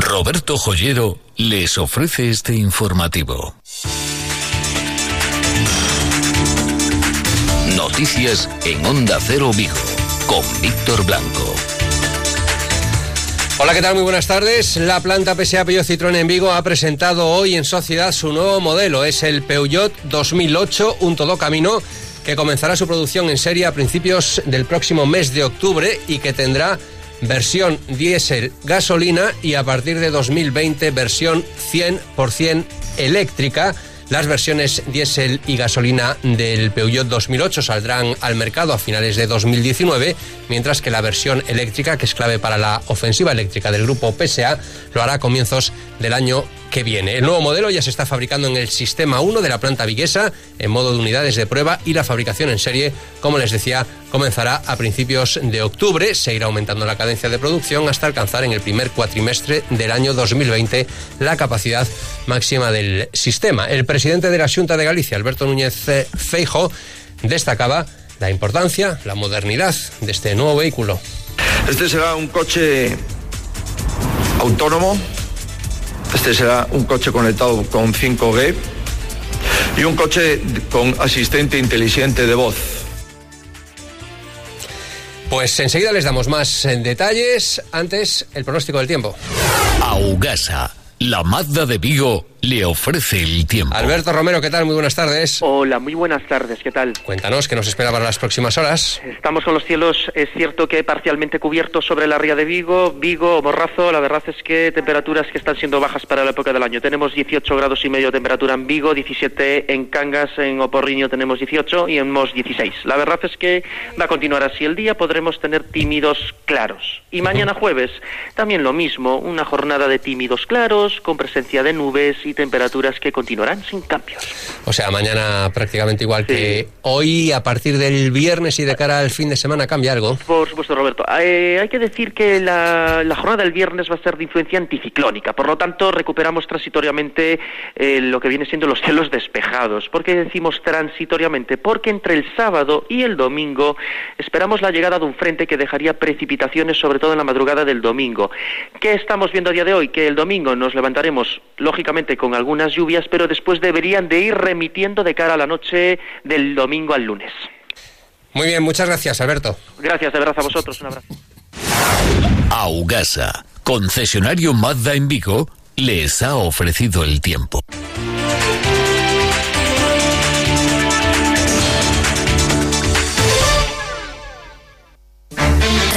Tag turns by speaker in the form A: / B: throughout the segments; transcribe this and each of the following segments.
A: Roberto Joyero les ofrece este informativo. Noticias en Onda Cero Vigo con Víctor Blanco.
B: Hola, ¿qué tal? Muy buenas tardes. La planta PSA Peugeot Citroën en Vigo ha presentado hoy en sociedad su nuevo modelo. Es el Peugeot 2008, un todo camino que comenzará su producción en serie a principios del próximo mes de octubre y que tendrá versión diésel gasolina y a partir de 2020 versión 100% eléctrica. Las versiones diésel y gasolina del Peugeot 2008 saldrán al mercado a finales de 2019, mientras que la versión eléctrica, que es clave para la ofensiva eléctrica del grupo PSA, lo hará a comienzos del año que viene. El nuevo modelo ya se está fabricando en el sistema 1 de la planta viguesa en modo de unidades de prueba y la fabricación en serie, como les decía, comenzará a principios de octubre. Se irá aumentando la cadencia de producción hasta alcanzar en el primer cuatrimestre del año 2020 la capacidad máxima del sistema. El presidente de la Junta de Galicia, Alberto Núñez Feijo, destacaba la importancia, la modernidad de este nuevo vehículo.
C: Este será un coche autónomo este será un coche conectado con 5G y un coche con asistente inteligente de voz.
B: Pues enseguida les damos más detalles. Antes, el pronóstico del tiempo.
A: Augasa, la Mazda de Vigo le ofrece el tiempo.
B: Alberto Romero, ¿qué tal? Muy buenas tardes.
D: Hola, muy buenas tardes, ¿qué tal?
B: Cuéntanos, ¿qué nos espera para las próximas horas?
D: Estamos con los cielos, es cierto que parcialmente cubiertos sobre la ría de Vigo, Vigo, Morrazo, la verdad es que temperaturas que están siendo bajas para la época del año. Tenemos 18 grados y medio de temperatura en Vigo, 17 en Cangas, en Oporriño tenemos 18 y en Mos 16. La verdad es que va a continuar así el día, podremos tener tímidos claros. Y mañana jueves, también lo mismo, una jornada de tímidos claros, con presencia de nubes y temperaturas que continuarán sin cambios.
B: O sea, mañana prácticamente igual que hoy, a partir del viernes y de cara al fin de semana, ¿cambia algo?
D: Por supuesto, Roberto. Eh, hay que decir que la, la, jornada del viernes va a ser de influencia anticiclónica, por lo tanto recuperamos transitoriamente eh, lo que viene siendo los cielos despejados. ¿Por qué decimos transitoriamente? Porque entre el sábado y el domingo esperamos la llegada de un frente que dejaría precipitaciones, sobre todo en la madrugada del domingo. ¿Qué estamos viendo a día de hoy? Que el domingo nos levantaremos, lógicamente, con algunas lluvias, pero después deberían de ir remitiendo de cara a la noche del domingo al lunes.
B: Muy bien, muchas gracias, Alberto.
D: Gracias, de verdad a vosotros. Un abrazo.
A: Augasa, concesionario Mazda en Vigo, les ha ofrecido el tiempo.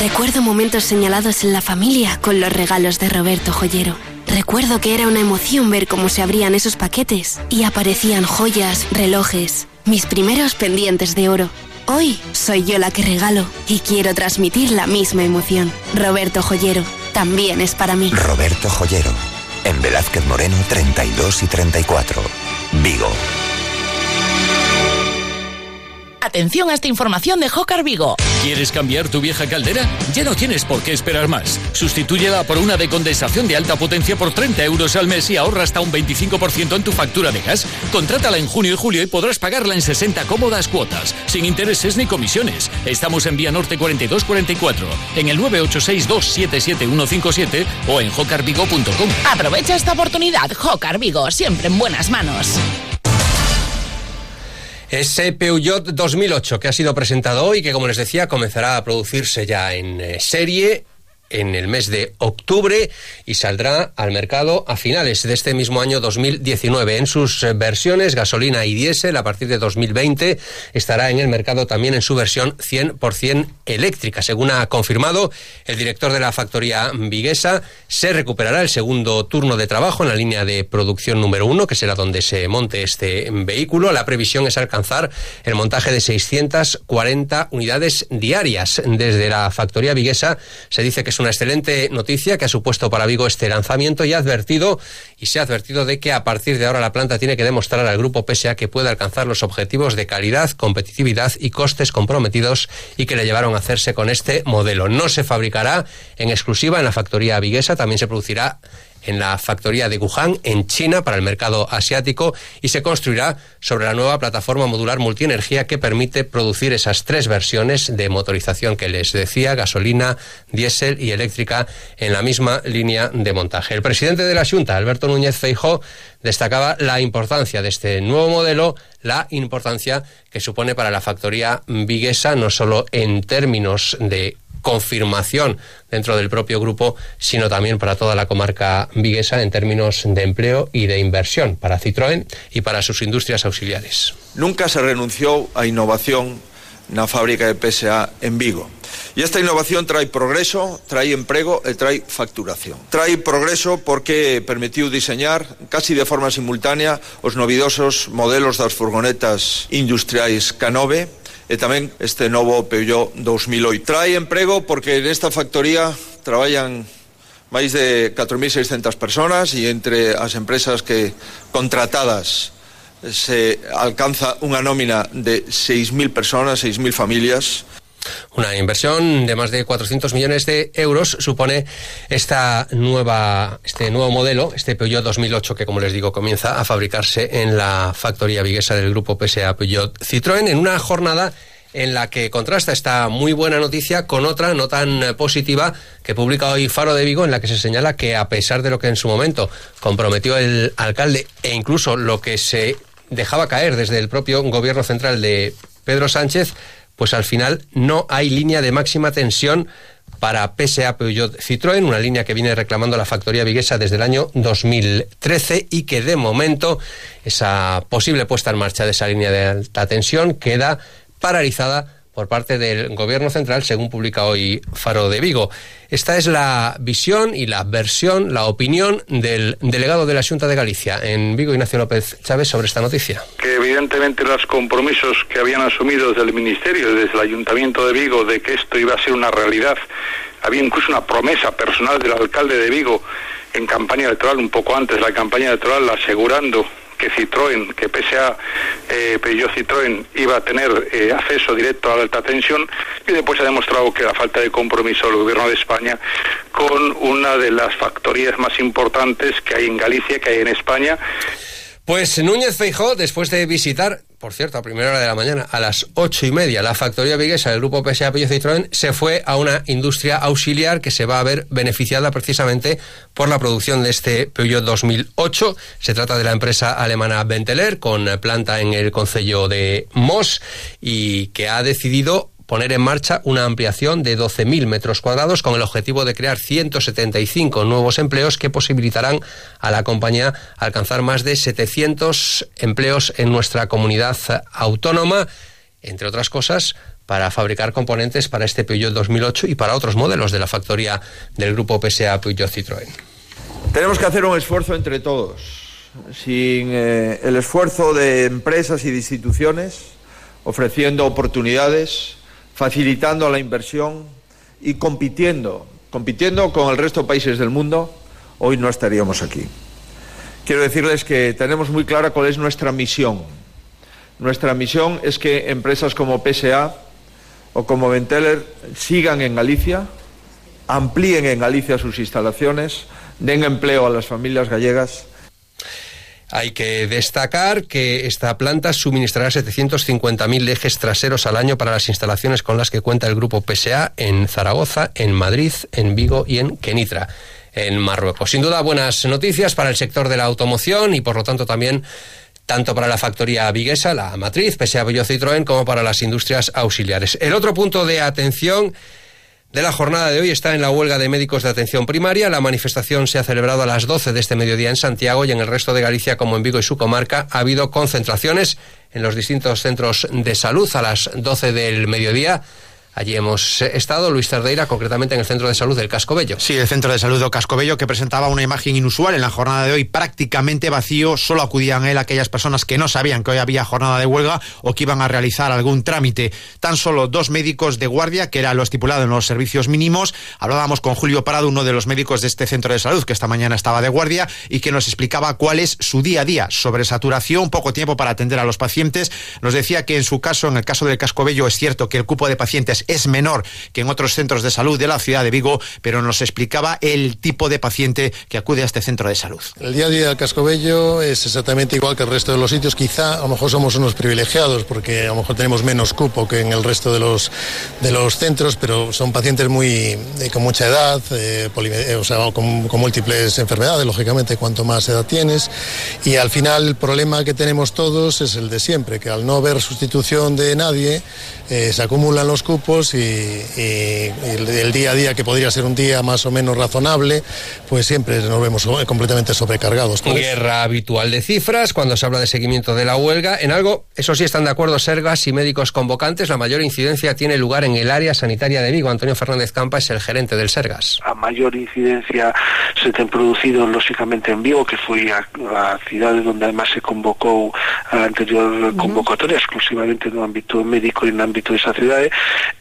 E: Recuerdo momentos señalados en la familia con los regalos de Roberto Joyero. Recuerdo que era una emoción ver cómo se abrían esos paquetes y aparecían joyas, relojes, mis primeros pendientes de oro. Hoy soy yo la que regalo y quiero transmitir la misma emoción. Roberto Joyero también es para mí.
F: Roberto Joyero, en Velázquez Moreno 32 y 34, Vigo.
G: Atención a esta información de Jocar Vigo.
H: ¿Quieres cambiar tu vieja caldera? Ya no tienes por qué esperar más. Sustitúyela por una de condensación de alta potencia por 30 euros al mes y ahorra hasta un 25% en tu factura de gas. Contrátala en junio y julio y podrás pagarla en 60 cómodas cuotas, sin intereses ni comisiones. Estamos en Vía Norte 4244, en el 986277157 o en jocarvigo.com.
G: Aprovecha esta oportunidad, Jocar Vigo, siempre en buenas manos.
B: Ese Peugeot 2008 que ha sido presentado hoy, que como les decía comenzará a producirse ya en eh, serie en el mes de octubre y saldrá al mercado a finales de este mismo año 2019. En sus versiones gasolina y diésel a partir de 2020 estará en el mercado también en su versión 100% eléctrica. Según ha confirmado el director de la factoría viguesa, se recuperará el segundo turno de trabajo en la línea de producción número uno, que será donde se monte este vehículo. La previsión es alcanzar el montaje de 640 unidades diarias. Desde la factoría viguesa se dice que es una excelente noticia que ha supuesto para Vigo este lanzamiento y ha advertido y se ha advertido de que a partir de ahora la planta tiene que demostrar al grupo PSA que puede alcanzar los objetivos de calidad, competitividad y costes comprometidos y que le llevaron a hacerse con este modelo. No se fabricará en exclusiva en la factoría viguesa, también se producirá en la factoría de Wuhan, en China, para el mercado asiático, y se construirá sobre la nueva plataforma modular multienergía que permite producir esas tres versiones de motorización que les decía, gasolina, diésel y eléctrica, en la misma línea de montaje. El presidente de la Junta, Alberto Núñez Feijó, destacaba la importancia de este nuevo modelo, la importancia que supone para la factoría viguesa, no solo en términos de confirmación dentro del propio grupo, sino también para toda la comarca viguesa en términos de empleo y de inversión para Citroën y para sus industrias auxiliares.
C: Nunca se renunció a innovación en la fábrica de PSA en Vigo. Y esta innovación trae progreso, trae emprego e trae facturación. Trae progreso porque permitiu diseñar casi de forma simultánea os novidosos modelos das furgonetas industriais Canove e tamén este novo Peugeot 2008. Trae emprego porque nesta factoría traballan máis de 4.600 personas e entre as empresas que contratadas se alcanza unha nómina de 6.000 personas, 6.000 familias
B: Una inversión de más de 400 millones de euros supone esta nueva, este nuevo modelo, este Peugeot 2008, que como les digo comienza a fabricarse en la factoría viguesa del grupo PSA Peugeot Citroën en una jornada en la que contrasta esta muy buena noticia con otra no tan positiva que publica hoy Faro de Vigo, en la que se señala que a pesar de lo que en su momento comprometió el alcalde e incluso lo que se dejaba caer desde el propio gobierno central de Pedro Sánchez, pues al final no hay línea de máxima tensión para PSA Peugeot Citroën, una línea que viene reclamando la factoría viguesa desde el año 2013 y que de momento esa posible puesta en marcha de esa línea de alta tensión queda paralizada por parte del Gobierno Central, según publica hoy Faro de Vigo. Esta es la visión y la versión, la opinión del delegado de la Junta de Galicia en Vigo, Ignacio López Chávez, sobre esta noticia.
I: Que evidentemente los compromisos que habían asumido desde el Ministerio, desde el Ayuntamiento de Vigo, de que esto iba a ser una realidad, había incluso una promesa personal del alcalde de Vigo en campaña electoral, un poco antes de la campaña electoral, asegurando que Citroën, que PSA eh, Peugeot Citroën iba a tener eh, acceso directo a la alta tensión y después se ha demostrado que la falta de compromiso del gobierno de España con una de las factorías más importantes que hay en Galicia, que hay en España.
B: Pues Núñez Feijó, después de visitar por cierto, a primera hora de la mañana, a las ocho y media, la factoría viguesa del grupo PSA Peugeot Citroën se fue a una industria auxiliar que se va a ver beneficiada precisamente por la producción de este Peugeot 2008. Se trata de la empresa alemana Benteler, con planta en el concello de Moss, y que ha decidido poner en marcha una ampliación de 12.000 metros cuadrados con el objetivo de crear 175 nuevos empleos que posibilitarán a la compañía alcanzar más de 700 empleos en nuestra comunidad autónoma, entre otras cosas para fabricar componentes para este Peugeot 2008 y para otros modelos de la factoría del grupo PSA Peugeot Citroën.
C: Tenemos que hacer un esfuerzo entre todos. Sin eh, el esfuerzo de empresas y de instituciones, ofreciendo oportunidades, facilitando la inversión y compitiendo, compitiendo con el resto de países del mundo, hoy no estaríamos aquí. Quiero decirles que tenemos muy clara cuál es nuestra misión. Nuestra misión es que empresas como PSA o como Venteler sigan en Galicia, amplíen en Galicia sus instalaciones, den empleo a las familias gallegas
B: hay que destacar que esta planta suministrará 750.000 ejes traseros al año para las instalaciones con las que cuenta el grupo PSA en Zaragoza, en Madrid, en Vigo y en Kenitra, en Marruecos. Sin duda, buenas noticias para el sector de la automoción y, por lo tanto, también tanto para la factoría viguesa, la matriz, PSA Bello Citroën, como para las industrias auxiliares. El otro punto de atención de la jornada de hoy está en la huelga de médicos de atención primaria. La manifestación se ha celebrado a las 12 de este mediodía en Santiago y en el resto de Galicia, como en Vigo y su comarca, ha habido concentraciones en los distintos centros de salud a las 12 del mediodía. Allí hemos estado, Luis Tardeira, concretamente en el Centro de Salud del Casco Bello.
J: Sí, el Centro de Salud del Casco Bello, que presentaba una imagen inusual en la jornada de hoy, prácticamente vacío. Solo acudían a él aquellas personas que no sabían que hoy había jornada de huelga o que iban a realizar algún trámite. Tan solo dos médicos de guardia, que era lo estipulado en los servicios mínimos. Hablábamos con Julio Parado, uno de los médicos de este Centro de Salud, que esta mañana estaba de guardia y que nos explicaba cuál es su día a día. Sobre saturación, poco tiempo para atender a los pacientes. Nos decía que en su caso, en el caso del Casco Bello, es cierto que el cupo de pacientes es menor que en otros centros de salud de la ciudad de Vigo, pero nos explicaba el tipo de paciente que acude a este centro de salud.
K: El día a día del Cascobello es exactamente igual que el resto de los sitios. Quizá a lo mejor somos unos privilegiados porque a lo mejor tenemos menos cupo que en el resto de los, de los centros, pero son pacientes muy, eh, con mucha edad, eh, eh, o sea, con, múltiples enfermedades, lógicamente, cuanto más edad tienes. Y al final el problema que tenemos todos es el de siempre, que al no haber sustitución de nadie, eh, se acumulan los cupos y, y, el, el, día a día, que podría ser un día más o menos razonable, pues siempre nos vemos completamente sobrecargados.
B: Guerra habitual de cifras cuando se habla de seguimiento de la huelga. En algo, eso sí están de acuerdo Sergas y médicos convocantes, la mayor incidencia tiene lugar en el área sanitaria de Vigo. Antonio Fernández Campa es el gerente del Sergas.
L: A mayor incidencia se te han producido lógicamente en Vigo, que fue a, a cidades donde además se convocó a la anterior uh -huh. convocatoria exclusivamente no ámbito médico e en ámbito desa cidade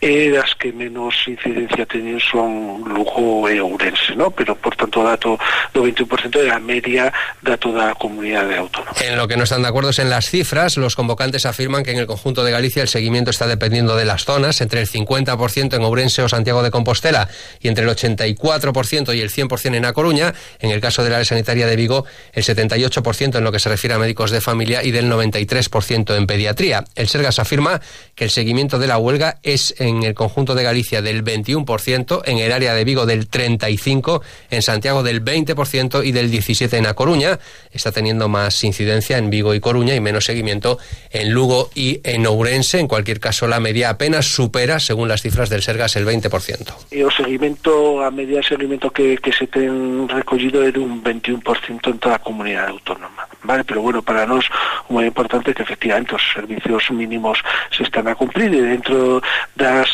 L: e das que menos incidencia teñen son Lugo e Ourense, ¿no? pero por tanto dato do 21% é a media da toda a comunidade autónoma.
B: En lo que no están de acuerdo es en las cifras, los convocantes afirman que en el conjunto de Galicia el seguimiento está dependiendo de las zonas, entre el 50% en Ourense o Santiago de Compostela y entre el 84% y el 100% en A Coruña, en el caso del área sanitaria de Vigo el 78% en lo que se refiere a médicos de familia y del 93% en pediatría. El Sergas afirma que el seguimiento de la huelga es en el conjunto de Galicia del 21%, en el área de Vigo del 35%, en Santiago del 20% y del 17% en A Coruña. Está teniendo más incidencia en Vigo y Coruña y menos seguimiento en Lugo y en Ourense. En cualquier caso, la media apenas supera, según las cifras del Sergas, el 20%.
L: E o seguimento, a media de que, que se ten recollido é dun 21% en toda a comunidade autónoma. Vale? Pero bueno, para nós o moi importante que efectivamente os servicios mínimos se están a cumplir e dentro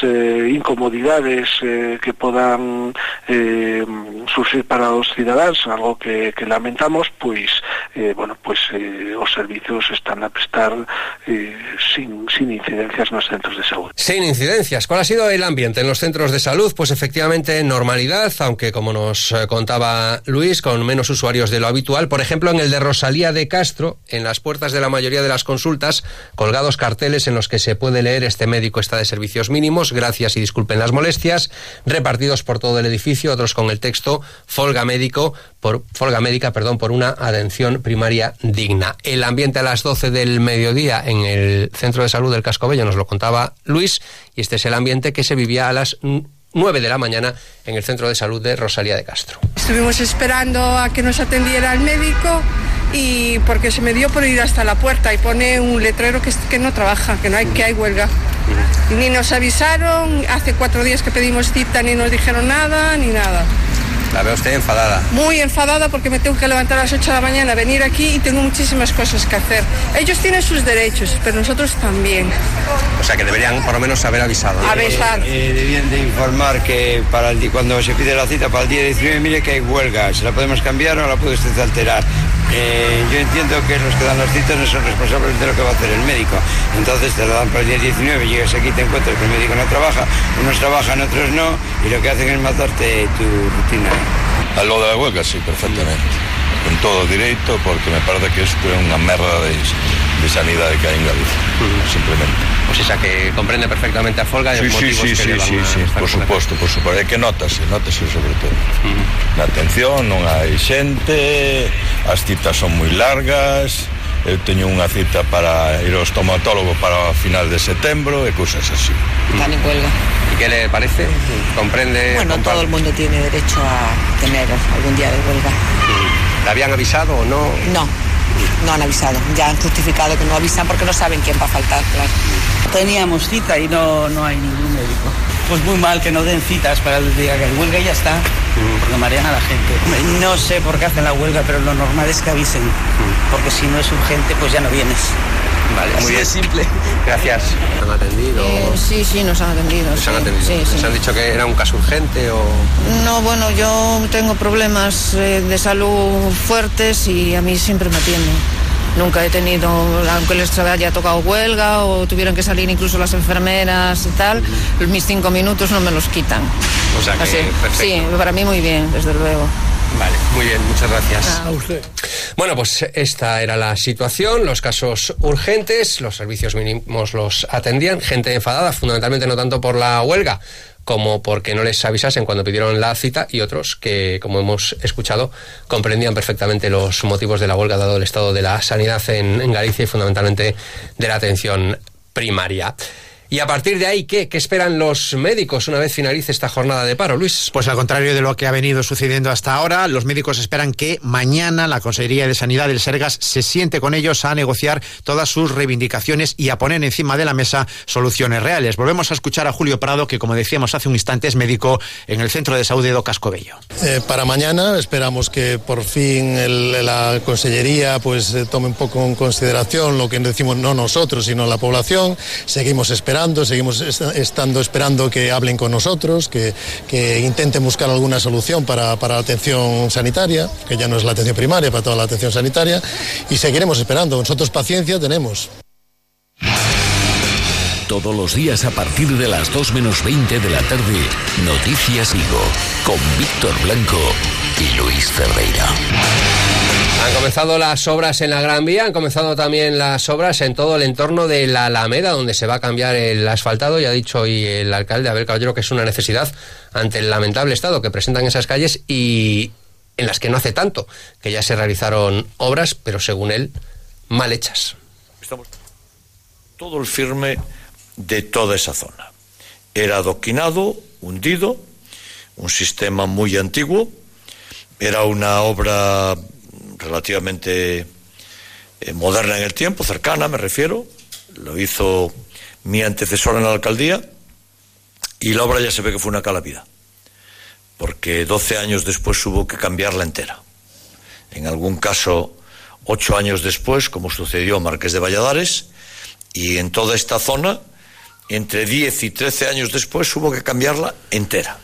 L: eh, incomodidades eh, que podan eh, surgir para os cidadáns, algo que, lamentamos, pois eh, bueno, pois eh, os servicios están a prestar sin, sin incidencias nos centros de salud.
B: Sin incidencias. ¿Cuál ha sido el ambiente en los centros de salud? Pues efectivamente normalidad, aunque como nos contaba Luis, con menos usuarios de lo habitual. Por ejemplo, en el de Rosalía de Castro, en las puertas de la mayoría de las consultas, colgados carteles en los que se puede leer este médico está de servicios mínimos, gracias y disculpen las molestias, repartidos por todo el edificio, otros con el texto folga médico por folga médica, perdón, por una atención primaria digna. El ambiente a las 12 del mediodía en el Centro de Salud del Casco Bello nos lo contaba Luis y este es el ambiente que se vivía a las 9 de la mañana en el Centro de Salud de Rosalía de Castro.
M: Estuvimos esperando a que nos atendiera el médico y porque se me dio por ir hasta la puerta y pone un letrero que, que no trabaja, que no hay, que hay huelga. Ni nos avisaron, hace cuatro días que pedimos cita, ni nos dijeron nada, ni nada.
B: La veo usted enfadada.
M: Muy enfadada porque me tengo que levantar a las 8 de la mañana, venir aquí y tengo muchísimas cosas que hacer. Ellos tienen sus derechos, pero nosotros también.
B: O sea que deberían por lo menos haber avisado.
M: Avisar.
N: Eh, eh, debían de informar que para el, cuando se pide la cita para el día 19, mire que hay huelga. ¿Se la podemos cambiar o la puede usted alterar? Eh, yo entiendo que los que dan las citas no son responsables de lo que va a hacer el médico. Entonces te lo dan para el día 19, llegas aquí, te encuentras que el médico no trabaja, unos trabajan, otros no, y lo que hacen es matarte tu rutina.
O: A lo de la huelga, sí, perfectamente. Con todo derecho, porque me parece que esto es una merda de, de sanidade que hai en Galicia, uh -huh. simplemente.
B: Pois pues esa que comprende perfectamente a folga
O: sí,
B: e os
O: sí,
B: motivos
O: sí,
B: que
O: sí,
B: levan
O: sí,
B: a
O: sí, por suposto, por suposto, é que notase, notase sobre todo. Uh -huh. Na atención non hai xente, as citas son moi largas, eu teño unha cita para ir ao estomatólogo para a final de setembro e cousas así.
P: Están en huelga.
B: ¿Y qué le parece? ¿Comprende?
P: Bueno,
B: comparte.
P: todo el mundo tiene derecho a tener algún día de huelga.
B: Le habían avisado o no?
P: No, no han avisado. Ya han justificado que no avisan porque no saben quién va a faltar, claro.
Q: Teníamos cita y no, no hay ningún médico. Pues muy mal que no den citas para el día que hay huelga y ya está, porque marean a la gente. No sé por qué hacen la huelga, pero lo normal es que avisen, porque si no es urgente, pues ya no vienes.
B: Vale,
Q: Así
B: muy bien.
Q: simple.
B: Gracias. ¿Han atendido?
P: Eh, sí, sí, nos han atendido.
B: ¿Les
P: sí,
B: han atendido?
P: sí, sí.
B: ¿Les han dicho que era un caso urgente o...?
P: No, bueno, yo tengo problemas eh, de salud fuertes y a mí siempre me atienden. Nunca he tenido, aunque les haya tocado huelga o tuvieran que salir incluso las enfermeras y tal, mis cinco minutos no me los quitan.
B: O sea que
P: Así,
B: perfecto.
P: sí, para mí muy bien, desde luego.
B: Vale, muy bien, muchas gracias.
L: A usted.
B: Bueno, pues esta era la situación, los casos urgentes, los servicios mínimos los atendían, gente enfadada, fundamentalmente no tanto por la huelga como porque no les avisasen cuando pidieron la cita y otros que, como hemos escuchado, comprendían perfectamente los motivos de la huelga dado el estado de la sanidad en, en Galicia y fundamentalmente de la atención primaria. Y a partir de ahí, ¿qué? ¿Qué esperan los médicos una vez finalice esta jornada de paro, Luis?
J: Pues al contrario de lo que ha venido sucediendo hasta ahora, los médicos esperan que mañana la Consejería de Sanidad del Sergas se siente con ellos a negociar todas sus reivindicaciones y a poner encima de la mesa soluciones reales. Volvemos a escuchar a Julio Prado, que como decíamos hace un instante es médico en el Centro de Salud de Do Cascobello.
K: Eh, para mañana esperamos que por fin el- la Consellería pues eh, tome un poco en consideración lo que decimos no nosotros sino la población. Seguimos esperando, seguimos est- estando esperando que hablen con nosotros, que, que intenten buscar alguna solución para, para la atención sanitaria, que ya no es la atención primaria, para toda la atención sanitaria, y seguiremos esperando. Nosotros paciencia tenemos.
A: Todos los días a partir de las 2 menos 20 de la tarde, Noticias Vigo, con Víctor Blanco y Luis Ferreira.
B: Han comenzado las obras en la Gran Vía, han comenzado también las obras en todo el entorno de la Alameda, donde se va a cambiar el asfaltado. Ya ha dicho hoy el alcalde Abel Caballero que es una necesidad ante el lamentable estado que presentan esas calles y en las que no hace tanto, que ya se realizaron obras, pero según él, mal hechas.
R: Estamos todo el firme de toda esa zona. Era adoquinado, hundido, un sistema muy antiguo, era una obra relativamente eh, moderna en el tiempo, cercana me refiero, lo hizo mi antecesor en la alcaldía y la obra ya se ve que fue una calamidad, porque 12 años después hubo que cambiarla entera. En algún caso, ocho años después, como sucedió Marqués de Valladares, y en toda esta zona, entre 10 y 13 años después, hubo que cambiarla entera.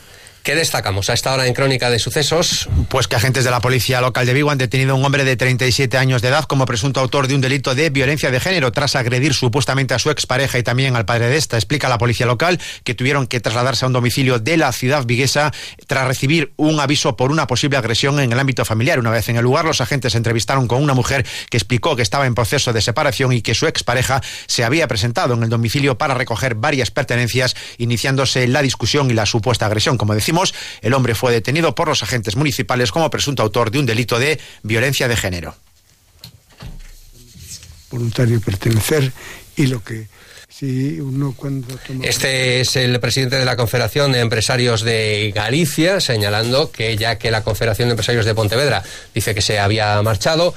B: ¿Qué destacamos a esta hora en Crónica de Sucesos?
J: Pues que agentes de la policía local de Vigo han detenido a un hombre de 37 años de edad como presunto autor de un delito de violencia de género tras agredir supuestamente a su expareja y también al padre de esta. Explica la policía local que tuvieron que trasladarse a un domicilio de la ciudad viguesa tras recibir un aviso por una posible agresión en el ámbito familiar. Una vez en el lugar, los agentes entrevistaron con una mujer que explicó que estaba en proceso de separación y que su expareja se había presentado en el domicilio para recoger varias pertenencias, iniciándose la discusión y la supuesta agresión. Como decimos, el hombre fue detenido por los agentes municipales como presunto autor de un delito de violencia de género.
S: voluntario pertenecer y lo que si uno cuando toma
B: Este es el presidente de la Confederación de Empresarios de Galicia, señalando que ya que la Confederación de Empresarios de Pontevedra dice que se había marchado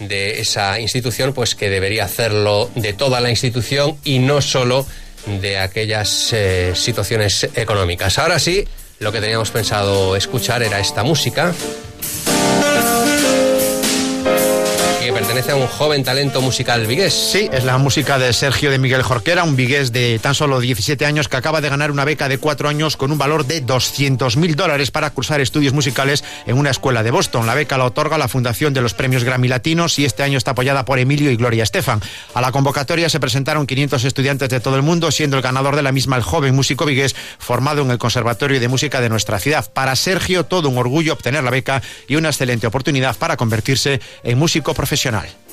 B: de esa institución, pues que debería hacerlo de toda la institución y no solo de aquellas eh, situaciones económicas. Ahora sí, lo que teníamos pensado escuchar era esta música. Que pertenece a un joven talento musical vigués.
J: Sí, es la música de Sergio de Miguel Jorquera, un vigués de tan solo 17 años que acaba de ganar una beca de cuatro años con un valor de 200 mil dólares para cursar estudios musicales en una escuela de Boston. La beca la otorga la Fundación de los Premios Grammy Latinos y este año está apoyada por Emilio y Gloria Estefan. A la convocatoria se presentaron 500 estudiantes de todo el mundo, siendo el ganador de la misma el joven músico vigués formado en el Conservatorio de Música de nuestra ciudad. Para Sergio, todo un orgullo obtener la beca y una excelente oportunidad para convertirse en músico profesional.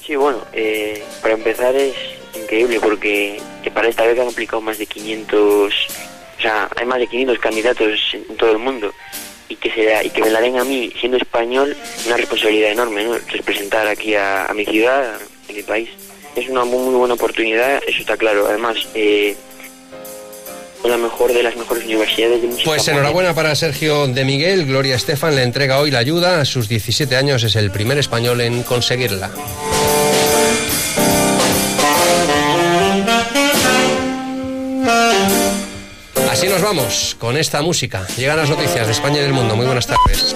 T: Sí, bueno, eh, para empezar es increíble porque eh, para esta beca han aplicado más de 500, o sea, hay más de 500 candidatos en todo el mundo y que, se, y que me la den a mí, siendo español, una responsabilidad enorme, ¿no? Representar aquí a, a mi ciudad, a mi país. Es una muy, muy buena oportunidad, eso está claro. Además, eh, la mejor de las mejores universidades de música.
B: Pues enhorabuena para Sergio de Miguel. Gloria Estefan le entrega hoy la ayuda. A sus 17 años es el primer español en conseguirla. Así nos vamos con esta música. Llegan las noticias de España y del mundo. Muy buenas tardes.